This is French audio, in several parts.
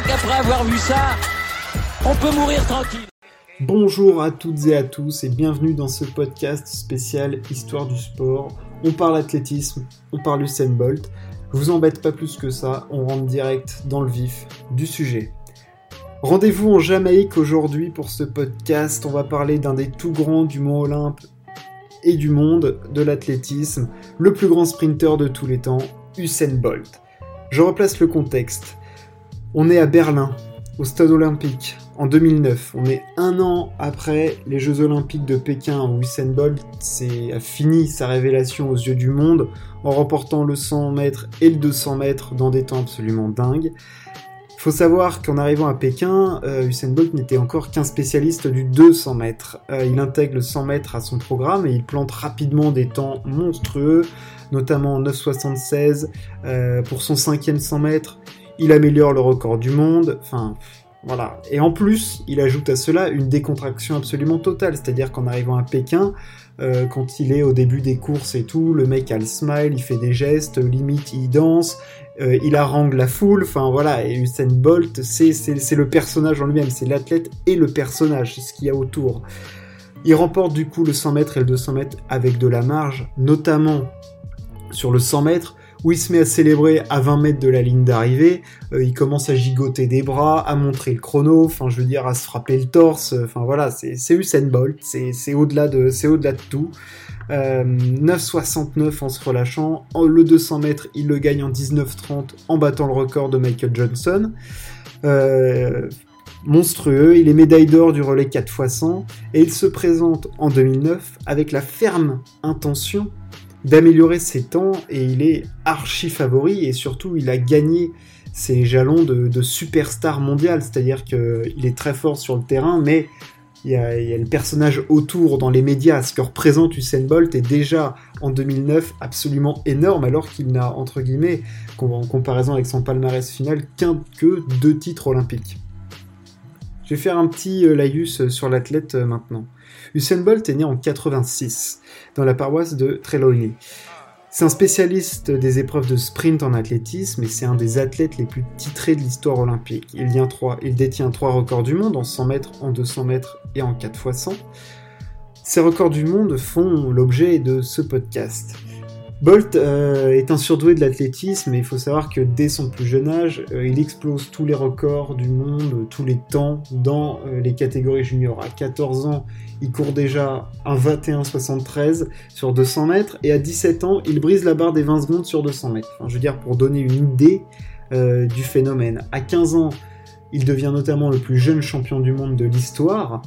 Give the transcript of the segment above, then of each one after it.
crois qu'après avoir vu ça, on peut mourir tranquille. Bonjour à toutes et à tous et bienvenue dans ce podcast spécial Histoire du sport. On parle athlétisme, on parle Usain Bolt. Je vous embête pas plus que ça, on rentre direct dans le vif du sujet. Rendez-vous en Jamaïque aujourd'hui pour ce podcast. On va parler d'un des tout grands du Mont Olympe et du monde de l'athlétisme, le plus grand sprinter de tous les temps, Usain Bolt. Je replace le contexte. On est à Berlin, au stade olympique, en 2009. On est un an après les Jeux olympiques de Pékin où Usain Bolt a fini sa révélation aux yeux du monde en remportant le 100 mètres et le 200 mètres dans des temps absolument dingues. Faut savoir qu'en arrivant à Pékin, euh, Bolt n'était encore qu'un spécialiste du 200 mètres. Euh, il intègre le 100 mètres à son programme et il plante rapidement des temps monstrueux, notamment en 9,76 euh, pour son cinquième 100 mètres. Il améliore le record du monde. Enfin, voilà. Et en plus, il ajoute à cela une décontraction absolument totale. C'est-à-dire qu'en arrivant à Pékin, euh, quand il est au début des courses et tout, le mec a le smile, il fait des gestes, limite il danse, euh, il harangue la foule, enfin voilà, et Usain Bolt, c'est le personnage en lui-même, c'est l'athlète et le personnage, ce qu'il y a autour. Il remporte du coup le 100 mètres et le 200 mètres avec de la marge, notamment sur le 100 mètres, où il se met à célébrer à 20 mètres de la ligne d'arrivée, euh, il commence à gigoter des bras, à montrer le chrono, enfin je veux dire à se frapper le torse, enfin voilà, c'est Usain Bolt, c'est au-delà de, au de tout. 9,69 euh, en se relâchant, le 200 mètres il le gagne en 19,30 en battant le record de Michael Johnson. Euh, monstrueux, il est médaille d'or du relais 4 x 100 et il se présente en 2009 avec la ferme intention d'améliorer ses temps et il est archi favori et surtout il a gagné ses jalons de, superstar mondial, c'est-à-dire qu'il est très fort sur le terrain, mais il y, a, le personnage autour dans les médias, ce que représente Usain Bolt est déjà en 2009 absolument énorme alors qu'il n'a entre guillemets, en comparaison avec son palmarès final, qu'un que deux titres olympiques. Je vais faire un petit euh, laïus sur l'athlète euh, maintenant. Usain Bolt est né en 86 dans la paroisse de Trelawney. C'est un spécialiste des épreuves de sprint en athlétisme et c'est un des athlètes les plus titrés de l'histoire olympique. Il, il détient trois records du monde en 100 mètres, en 200 mètres et en 4 x 100. Ces records du monde font l'objet de ce podcast. Bolt euh, est un surdoué de l'athlétisme et il faut savoir que dès son plus jeune âge, euh, il explose tous les records du monde, tous les temps dans euh, les catégories juniors. À 14 ans, il court déjà un 21-73 sur 200 mètres et à 17 ans, il brise la barre des 20 secondes sur 200 mètres. Enfin, je veux dire, pour donner une idée du phénomène. À 15 ans, il devient notamment le plus jeune champion du monde de l'histoire.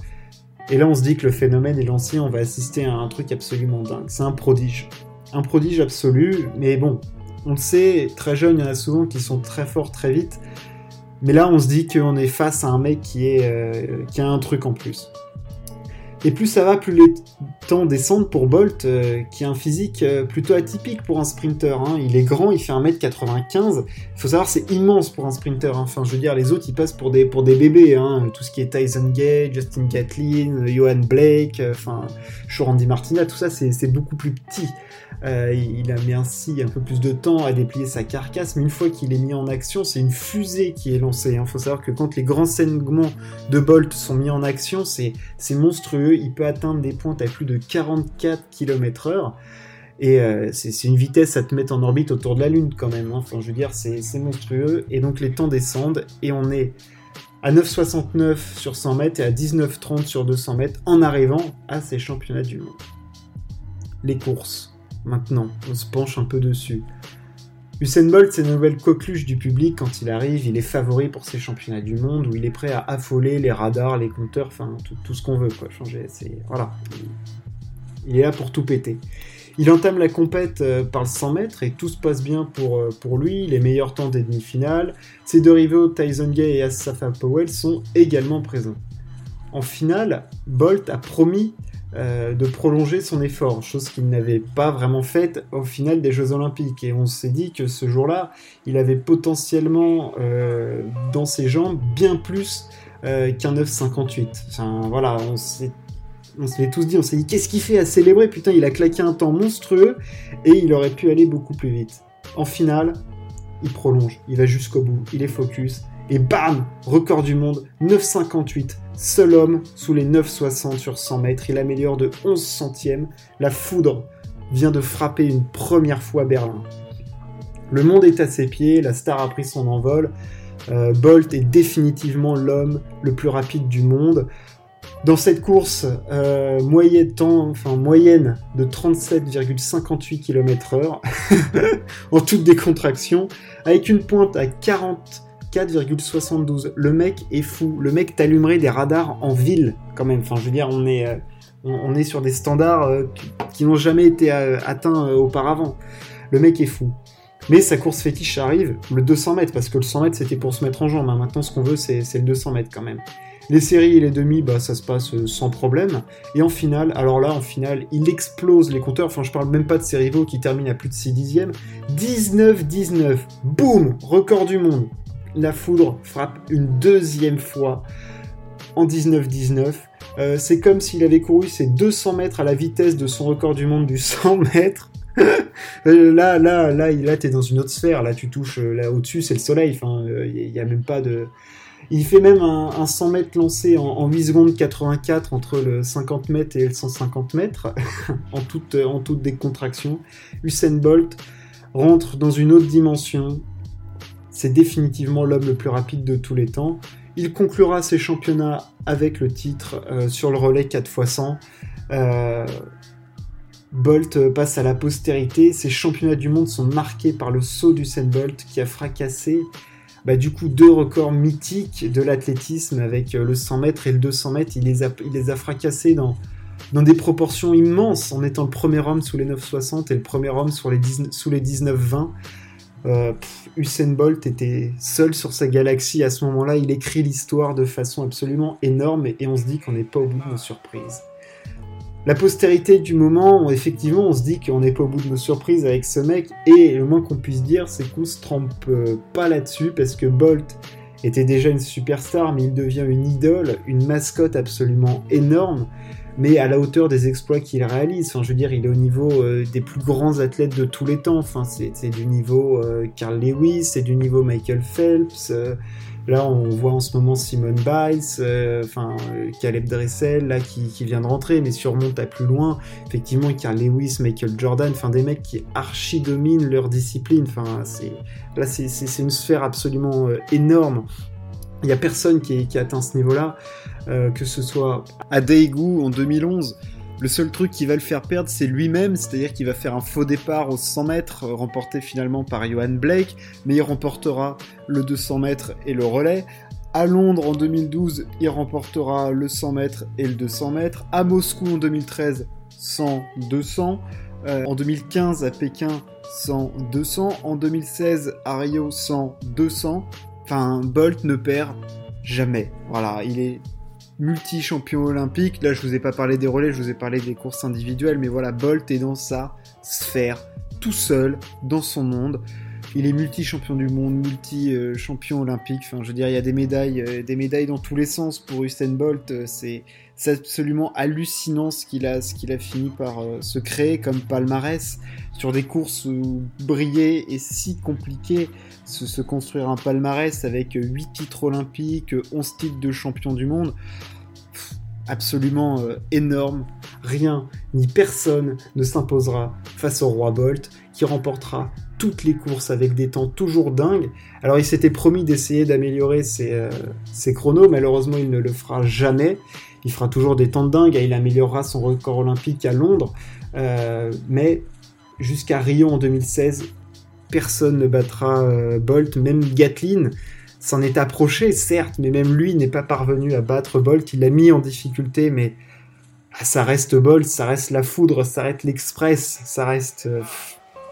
Et là, on se dit que le phénomène est lancé, on va assister à un truc absolument dingue. C'est un prodige un prodige absolu, mais bon, on le sait, très jeune, il y en a souvent qui sont très forts très vite. Mais là, on se dit qu'on est face à un mec qui, est, euh, qui a un truc en plus. Et plus ça va, plus les temps descendent pour Bolt, euh, qui a un physique euh, plutôt atypique pour un sprinter. Hein. Il est grand, il fait 1m95. Il faut savoir, c'est immense pour un sprinter. Hein. Enfin, je veux dire, les autres, ils passent pour des, pour des bébés. Hein. Tout ce qui est Tyson Gay, Justin Gatlin, Johan Blake, enfin, Randy Martina, tout ça, c'est beaucoup plus petit. Euh, il a mis ainsi un peu plus de temps à déplier sa carcasse, mais une fois qu'il est mis en action, c'est une fusée qui est lancée. Il faut savoir que quand les grands segments de Bolt sont mis en action, c'est monstrueux. Il peut atteindre des pointes à plus de 44 km/h. Et euh, c'est une vitesse à te mettre en orbite autour de la Lune quand même. Hein. Enfin, je veux dire, c'est monstrueux. Et donc les temps descendent et on est à 9,69 sur 100 mètres et à 19,30 sur 200 mètres en arrivant à ces championnats du monde. Les courses maintenant, on se penche un peu dessus. Usain Bolt, c'est une nouvelle coqueluche du public quand il arrive, il est favori pour ses championnats du monde où il est prêt à affoler les radars, les compteurs, enfin tout, ce qu'on veut quoi. Changer, c'est voilà, il, est là pour tout péter. Il entame la compète euh, par le 100 mètres et tout se passe bien pour, euh, pour lui, les meilleurs temps des demi-finales. Ses deux rivaux, Tyson Gay et Asafa Powell, sont également présents. En finale, Bolt a promis euh, de prolonger son effort, chose qu'il n'avait pas vraiment faite au final des Jeux Olympiques. Et on s'est dit que ce jour-là, il avait potentiellement dans ses jambes bien plus qu'un 9,58. Enfin voilà, on s'est on se l'est tous dit, on s'est dit qu'est-ce qu'il fait à célébrer? Putain, il a claqué un temps monstrueux et il aurait pu aller beaucoup plus vite. En finale, il prolonge, il va jusqu'au bout, il est focus Et bam Record du monde, 9,58. Seul homme sous les 9,60 sur 100 mètres. Il améliore de 11 centièmes. La foudre vient de frapper une première fois Berlin. Le monde est à ses pieds, la star a pris son envol. Euh, Bolt est définitivement l'homme le plus rapide du monde. Dans cette course, euh, moyenne, temps, enfin, moyenne de 37,58 km/h en toute décontraction, avec une pointe à 44,72. Le mec est fou. Le mec t'allumerait des radars en ville, quand même. Enfin, je veux dire, on est, euh, on, est sur des standards euh, qui, n'ont jamais été atteints auparavant. Le mec est fou. Mais sa course fétiche arrive, le 200 mètres, parce que le 100 mètres c'était pour se mettre en jambe. Hein. Maintenant, ce qu'on veut, c'est le 200 mètres quand même. Les séries et les demi, bah, ça se passe euh, sans problème. Et en finale, alors là, en finale, il explose les compteurs. Enfin, je parle même pas de ses rivaux qui terminent à plus de 6 dixièmes. 19-19. Boum Record du monde. La foudre frappe une deuxième fois en 19-19. Euh, c'est comme s'il avait couru ses 200 mètres à la vitesse de son record du monde du 100 mètres. Euh, là, là, là, là, t'es dans une autre sphère. Là, tu touches là au-dessus, c'est le soleil. Enfin, il n'y a même pas de. Il fait même un, 100 mètres lancé en, 8 secondes 84 entre le 50 mètres et le 150 mètres, en, toute, décontraction. Usain Bolt rentre dans une autre dimension. C'est définitivement l'homme le plus rapide de tous les temps. Il conclura ses championnats avec le titre euh, sur le relais 4 x 100. Bolt passe à la postérité. Ses championnats du monde sont marqués par le saut d'Usain Bolt qui a fracassé bah, du coup deux records mythiques de l'athlétisme avec euh, le 100 mètres et le 200 mètres. Il les a, fracassés dans, dans des proportions immenses en étant le premier homme sous les 9,60 et le premier homme sous les 19-20. Euh, Usain Bolt était seul sur sa galaxie à ce moment-là. Il écrit l'histoire de façon absolument énorme et, et on se dit qu'on n'est pas au bout de nos surprises la postérité du moment, effectivement, on se dit qu'on n'est pas au bout de nos surprises avec ce mec, et le moins qu'on puisse dire, c'est qu'on se trompe euh, pas là-dessus, parce que Bolt était déjà une superstar, mais il devient une idole, une mascotte absolument énorme, mais à la hauteur des exploits qu'il réalise. Enfin, je veux dire, il est au niveau euh, des plus grands athlètes de tous les temps. Enfin, c'est du niveau euh, Carl Lewis, c'est du niveau Michael Phelps. Là, on voit en ce moment Simone Biles, euh, enfin euh, Caleb Dressel, là qui, vient de rentrer, mais surmonte à plus loin. Effectivement, a Lewis, Michael Jordan, enfin des mecs qui archi dominent leur discipline. Enfin, là, c'est une sphère absolument euh, énorme. Il n'y a personne qui, atteint ce niveau-là, que ce soit à Daegu en 2011 le seul truc qui va le faire perdre, c'est lui-même, c'est-à-dire qu'il va faire un faux départ aux 100 mètres, euh, remporté finalement par Johan Blake, mais il remportera le 200 mètres et le relais. À Londres en 2012, il remportera le 100 mètres et le 200 mètres. À Moscou en 2013, 100-200. Euh, en 2015 à Pékin, 100-200. En 2016 à Rio, 100-200. Enfin, Bolt ne perd jamais. Voilà, il est multi-champion olympique. Là, je vous ai pas parlé des relais, je vous ai parlé des courses individuelles, mais voilà, Bolt est dans sa sphère, tout seul, dans son monde. Il est multi-champion du monde, multi-champion olympique. Enfin, je veux dire, il y a des médailles, euh, des médailles dans tous les sens pour Usain Bolt. Euh, c'est, absolument hallucinant ce qu'il a, ce qu'il a fini par euh, se créer comme palmarès sur des courses où briller est si compliqué. Se, construire un palmarès avec 8 titres olympiques, 11 titres de champion du monde absolument euh, énorme. Rien ni personne ne s'imposera face au roi Bolt, qui remportera toutes les courses avec des temps toujours dingues. Alors il s'était promis d'essayer d'améliorer ses, euh, chronos, malheureusement il ne le fera jamais. Il fera toujours des temps de dingue, il améliorera son record olympique à Londres, euh, mais jusqu'à Rio en 2016, personne ne battra Bolt, même Gatlin s'en est approché, certes, mais même lui n'est pas parvenu à battre Bolt. Il l'a mis en difficulté, mais ah, ça reste Bolt, ça reste la foudre, ça reste l'Express, ça reste, euh,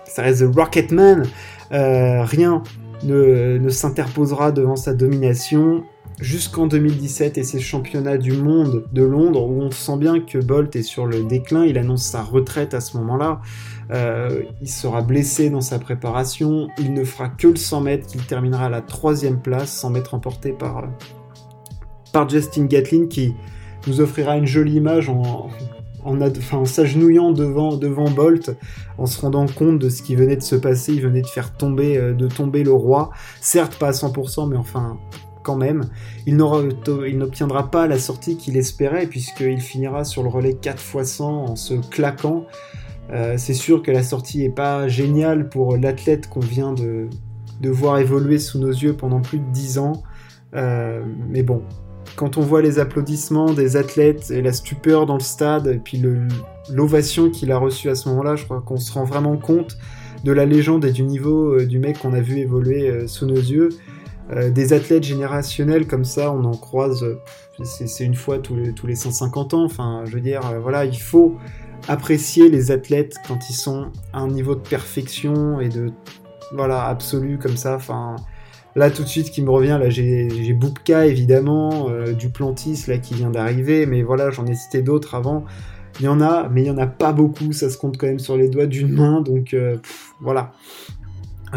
ça reste The Rocketman. Euh, rien ne s'interposera devant sa domination jusqu'en 2017 et ses championnats du monde de Londres où on sent bien que Bolt est sur le déclin. Il annonce sa retraite à ce moment-là. Euh, il sera blessé dans sa préparation. Il ne fera que le 100 mètres, qu'il terminera à la troisième place, 100 mètres emporté par, euh, par Justin Gatlin, qui nous offrira une jolie image en, en, s'agenouillant devant, devant Bolt, en se rendant compte de ce qui venait de se passer. Il venait de faire tomber, euh, tomber le roi. Certes, pas à 100%, mais enfin, quand même. Il n'obtiendra pas la sortie qu'il espérait, puisqu'il finira sur le relais 4 x 100 en se claquant. Euh, c'est sûr que la sortie est pas géniale pour l'athlète qu'on vient de, voir évoluer sous nos yeux pendant plus de 10 ans. Euh, mais bon, quand on voit les applaudissements des athlètes et la stupeur dans le stade, et puis l'ovation qu'il a reçue à ce moment-là, je crois qu'on se rend vraiment compte de la légende et du niveau euh, du mec qu'on a vu évoluer sous nos yeux. Euh, des athlètes générationnels comme ça, on en croise, c'est une fois tous les, tous les 150 ans. Enfin, je veux dire, voilà, il faut apprécier les athlètes quand ils sont à un niveau de perfection et de voilà absolu comme ça. Enfin, Là, tout de suite, qui me revient, là, j'ai Boubka, évidemment, euh, Duplantis, là, qui vient d'arriver, mais voilà, j'en ai cité d'autres avant. Il y en a, mais il y en a pas beaucoup, ça se compte quand même sur les doigts d'une main, donc euh, voilà.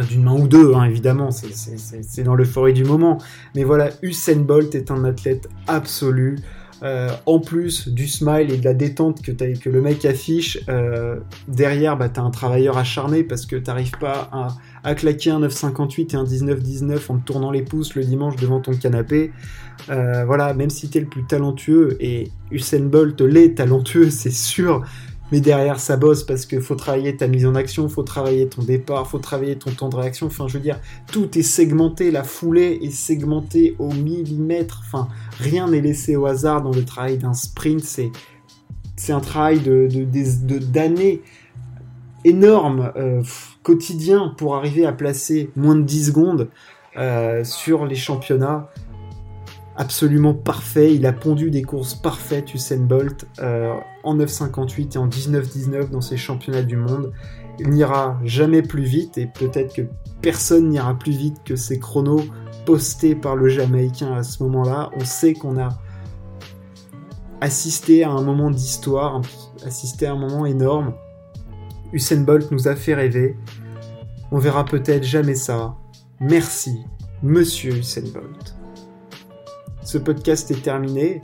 D'une main ou deux, hein, évidemment, c'est dans l'euphorie du moment. Mais voilà, Usain Bolt est un athlète absolu. Euh, en plus du smile et de la détente que, que le mec affiche, euh, derrière, bah, t'as un travailleur acharné parce que t'arrives pas à, à, claquer un 9,58 et un 19,19 en te tournant les pouces le dimanche devant ton canapé. Euh, voilà, même si t'es le plus talentueux, et Usain Bolt l'est talentueux, c'est sûr, mais derrière ça bosse parce qu'il faut travailler ta mise en action, faut travailler ton départ, faut travailler ton temps de réaction. Enfin, je veux dire, tout est segmenté, la foulée est segmentée au millimètre. Enfin, rien n'est laissé au hasard dans le travail d'un sprint. C'est un travail de d'années énorme, euh, quotidien pour arriver à placer moins de 10 secondes euh, sur les championnats absolument parfait. Il a pondu des courses parfaites, Usain Bolt, euh, en 9,58 et en 19,19 dans ses championnats du monde. Il n'ira jamais plus vite et peut-être que personne n'ira plus vite que ces chronos postés par le Jamaïcain à ce moment-là. On sait qu'on a assisté à un moment d'histoire, assisté à un moment énorme. Usain Bolt nous a fait rêver. On verra peut-être jamais ça. Merci, monsieur Usain Bolt. Ce podcast est terminé.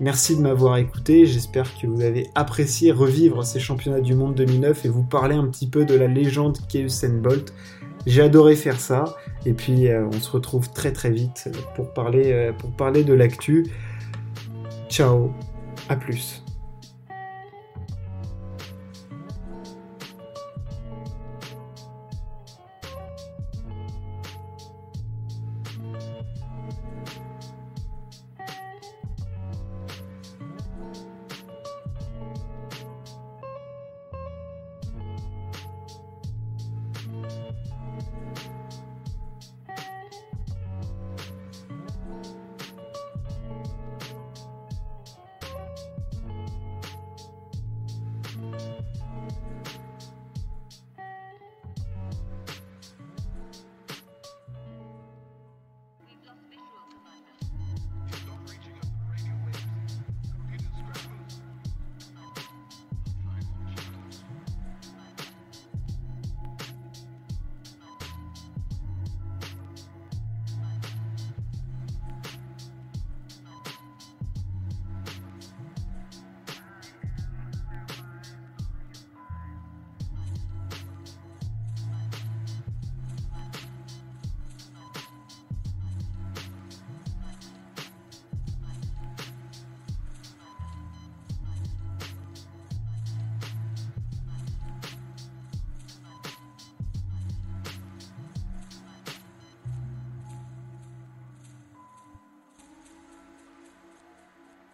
Merci de m'avoir écouté. J'espère que vous avez apprécié revivre ces championnats du monde 2009 et vous parler un petit peu de la légende qu'est Usain Bolt. J'ai adoré faire ça. Et puis, euh, on se retrouve très très vite pour parler, euh, pour parler de l'actu. Ciao. À plus.